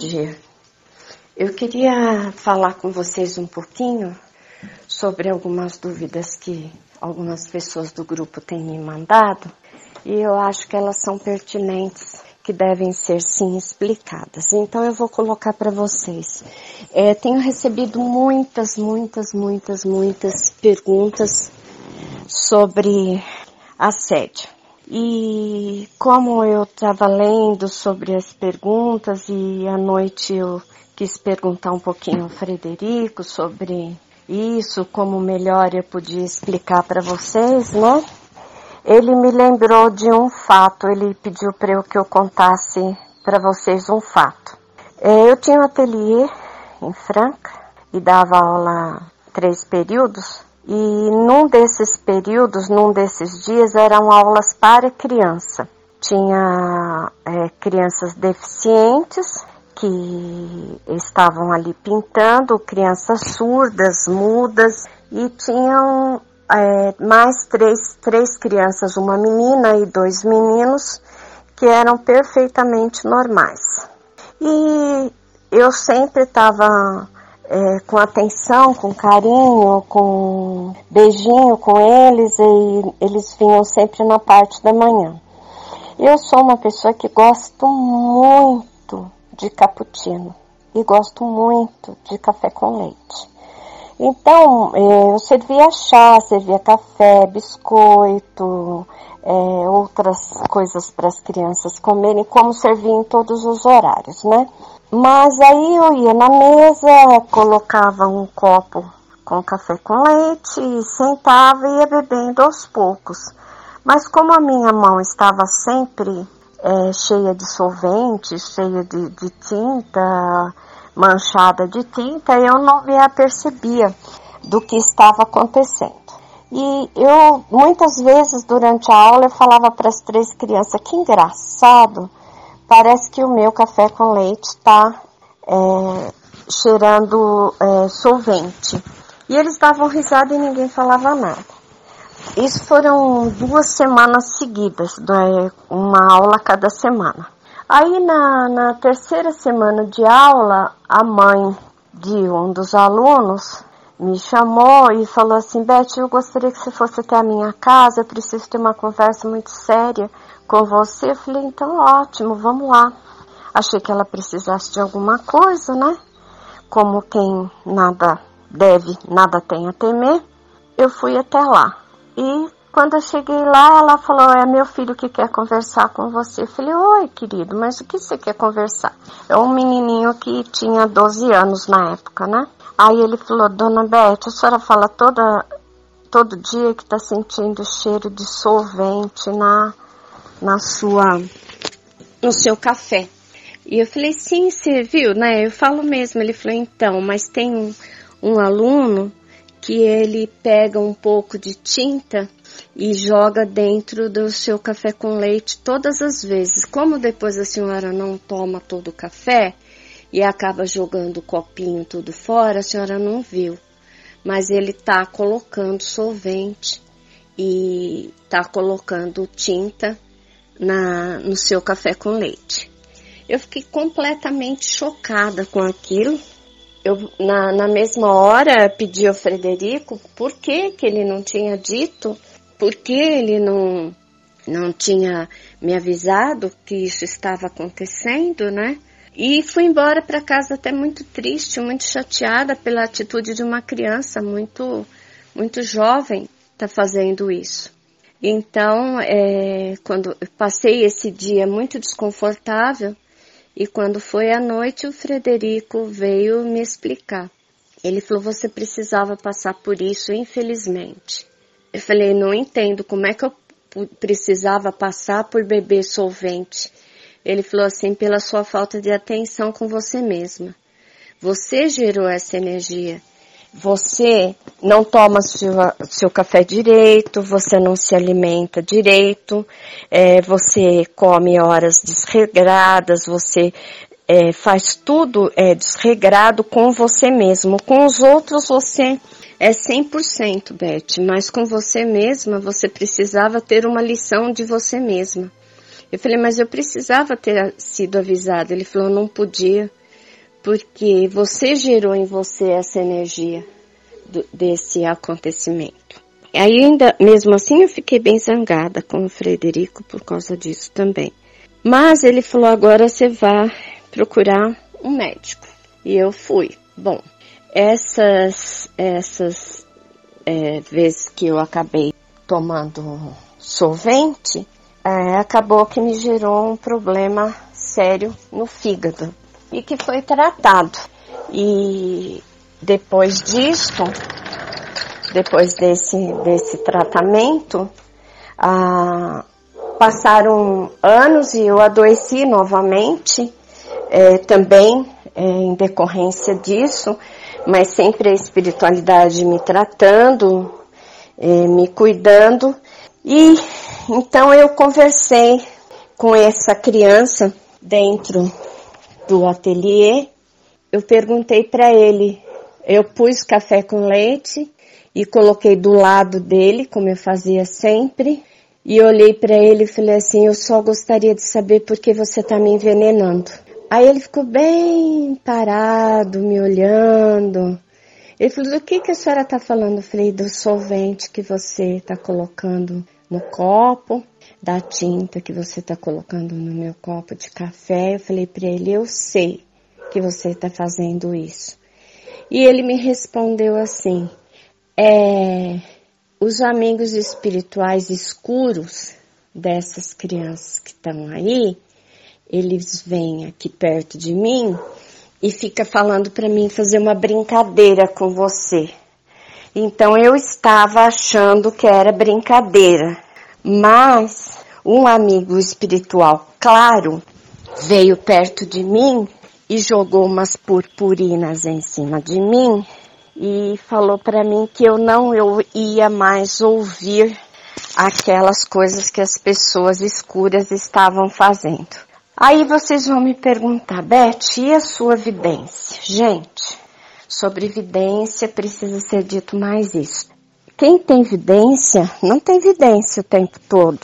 dia. Eu queria falar com vocês um pouquinho sobre algumas dúvidas que algumas pessoas do grupo têm me mandado e eu acho que elas são pertinentes, que devem ser sim explicadas. Então eu vou colocar para vocês. É, tenho recebido muitas, muitas, muitas, muitas perguntas sobre assédio. E como eu estava lendo sobre as perguntas e à noite eu quis perguntar um pouquinho ao Frederico sobre isso, como melhor eu podia explicar para vocês, né? Ele me lembrou de um fato, ele pediu para eu que eu contasse para vocês um fato. É, eu tinha um ateliê em Franca e dava aula três períodos e num desses períodos, num desses dias, eram aulas para criança. Tinha é, crianças deficientes que estavam ali pintando, crianças surdas, mudas, e tinham é, mais três, três crianças, uma menina e dois meninos, que eram perfeitamente normais. E eu sempre estava é, com atenção, com carinho, com beijinho com eles e eles vinham sempre na parte da manhã. Eu sou uma pessoa que gosto muito de cappuccino e gosto muito de café com leite. Então, é, eu servia chá, servia café, biscoito, é, outras coisas para as crianças comerem, como servia em todos os horários, né? Mas aí eu ia na mesa, colocava um copo com café com leite, sentava e ia bebendo aos poucos. Mas como a minha mão estava sempre é, cheia de solvente, cheia de, de, tinta, manchada de tinta, eu não me apercebia do que estava acontecendo. E eu, muitas vezes durante a aula, eu falava para as três crianças, que engraçado, parece que o meu café com leite está é, cheirando é, solvente. E eles davam risada e ninguém falava nada. Isso foram duas semanas seguidas, é, uma aula cada semana. Aí na, na terceira semana de aula, a mãe de um dos alunos me chamou e falou assim, Beth, eu gostaria que você fosse até a minha casa, eu preciso ter uma conversa muito séria com você. Eu falei, então ótimo, vamos lá. Achei que ela precisasse de alguma coisa, né? Como quem nada deve, nada tem a temer. Eu fui até lá. E quando eu cheguei lá, ela falou: É meu filho que quer conversar com você. Eu falei: Oi, querido, mas o que você quer conversar? É um menininho que tinha 12 anos na época, né? Aí ele falou: Dona Beth, a senhora fala toda, todo dia que tá sentindo cheiro de solvente na na sua, no seu café. E eu falei, sim, você viu, né? Eu falo mesmo. Ele falou, então, mas tem um, um aluno que ele pega um pouco de tinta e joga dentro do seu café com leite todas as vezes. Como depois a senhora não toma todo o café e acaba jogando o copinho tudo fora, a senhora não viu. Mas ele tá colocando solvente e tá colocando tinta na, no seu café com leite. Eu fiquei completamente chocada com aquilo. Eu, na, na mesma hora, pedi ao Frederico por que, que ele não tinha dito, por que ele não, não tinha me avisado que isso estava acontecendo, né? E fui embora para casa até muito triste, muito chateada pela atitude de uma criança muito, muito jovem tá fazendo isso. Então, é, quando passei esse dia muito desconfortável, e quando foi à noite, o Frederico veio me explicar. Ele falou: Você precisava passar por isso, infelizmente. Eu falei: Não entendo como é que eu precisava passar por beber solvente. Ele falou assim: Pela sua falta de atenção com você mesma. Você gerou essa energia você não toma seu, seu café direito, você não se alimenta direito, é, você come horas desregradas, você é, faz tudo é, desregrado com você mesmo. Com os outros você é 100%, Beth, mas com você mesma você precisava ter uma lição de você mesma. Eu falei, mas eu precisava ter sido avisada. Ele falou, não podia. porque você gerou em você essa energia do, desse acontecimento. Aí ainda, mesmo assim, eu fiquei bem zangada com o Frederico por causa disso também. Mas ele falou, agora você vai procurar um médico. E eu fui. Bom, essas, essas é, vezes que eu acabei tomando solvente, é, acabou que me gerou um problema sério no fígado e que foi tratado. E depois disso, depois desse, desse tratamento, ah, passaram anos e eu adoeci novamente, é, também é, em decorrência disso, mas sempre a espiritualidade me tratando, é, me cuidando. E então eu conversei com essa criança dentro do ateliê. Eu perguntei para ele, eu pus café com leite e coloquei do lado dele, como eu fazia sempre, e olhei para ele e falei assim: Eu só gostaria de saber por que você está me envenenando. Aí ele ficou bem parado, me olhando. Ele falou: Do que, que a senhora está falando? Eu falei: Do solvente que você está colocando no copo, da tinta que você está colocando no meu copo de café. Eu falei para ele: Eu sei que você está fazendo isso. E ele me respondeu assim: é, os amigos espirituais escuros dessas crianças que estão aí, eles vêm aqui perto de mim e fica falando para mim fazer uma brincadeira com você. Então eu estava achando que era brincadeira, mas um amigo espiritual, claro, veio perto de mim e jogou umas purpurinas em cima de mim e falou para mim que eu não eu ia mais ouvir aquelas coisas que as pessoas escuras estavam fazendo. Aí vocês vão me perguntar, Beth, e a sua vidência? Gente, sobre vidência precisa ser dito mais isso. Quem tem vidência não tem vidência o tempo todo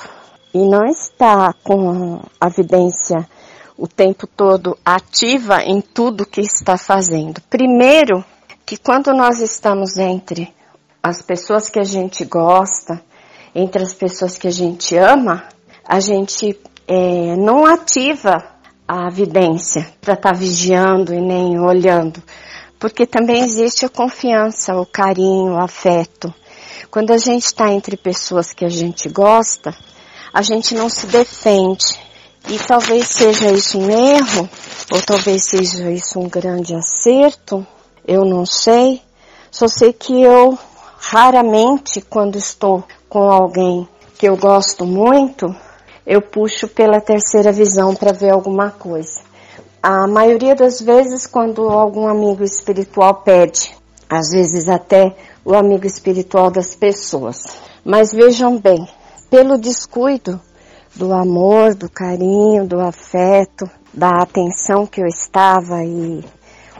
e não está com a vidência o tempo todo ativa em tudo que está fazendo. Primeiro, que quando nós estamos entre as pessoas que a gente gosta, entre as pessoas que a gente ama, a gente é, não ativa a vidência para estar tá vigiando e nem olhando, porque também existe a confiança, o carinho, o afeto. Quando a gente está entre pessoas que a gente gosta, a gente não se defende. E talvez seja isso um erro, ou talvez seja isso um grande acerto, eu não sei. Só sei que eu raramente, quando estou com alguém que eu gosto muito, eu puxo pela terceira visão para ver alguma coisa. A maioria das vezes, quando algum amigo espiritual pede, às vezes até o amigo espiritual das pessoas. Mas vejam bem, pelo descuido do amor, do carinho, do afeto, da atenção que eu estava e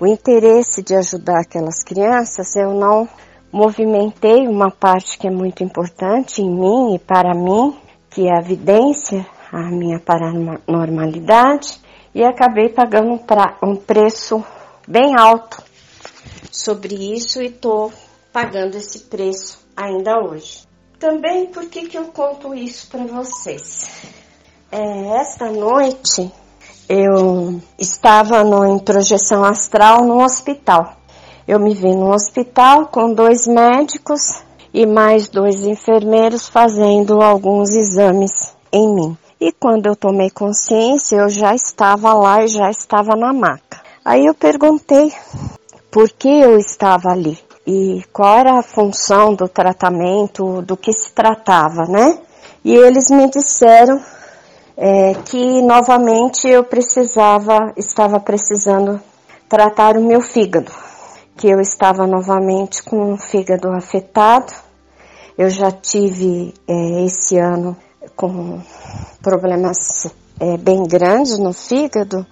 o interesse de ajudar aquelas crianças, eu não movimentei uma parte que é muito importante em mim e para mim, que é a evidência, a minha paranormalidade, e acabei pagando um, pra, um preço bem alto sobre isso e estou pagando esse preço ainda hoje. Também por que, que eu conto isso para vocês? É, esta noite eu estava no, em projeção astral no hospital. Eu me vi no hospital com dois médicos e mais dois enfermeiros fazendo alguns exames em mim. E quando eu tomei consciência, eu já estava lá e já estava na maca. Aí eu perguntei por que eu estava ali e qual era a função do tratamento, do que se tratava, né? E eles me disseram é, que novamente eu precisava, estava precisando tratar o meu fígado, que eu estava novamente com o fígado afetado. Eu já tive é, esse ano com problemas é, bem grandes no fígado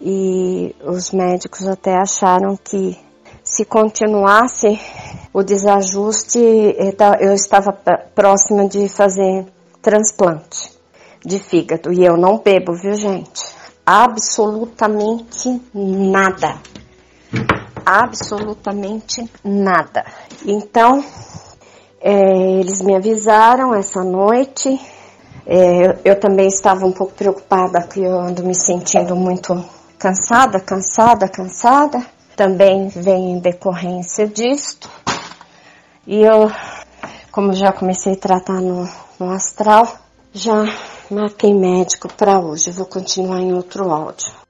e os médicos até acharam que se continuasse o desajuste, eu estava próxima de fazer transplante de fígado. E eu não bebo, viu, gente? Absolutamente nada. absolutamente nada. Então, é, eles me avisaram essa noite. É, eu, também estava um pouco preocupada, que eu ando me sentindo muito cansada, cansada, cansada. Também vem em decorrência disto. E eu, como já comecei a tratar no, no astral, já marquei médico para hoje. vou continuar em outro áudio.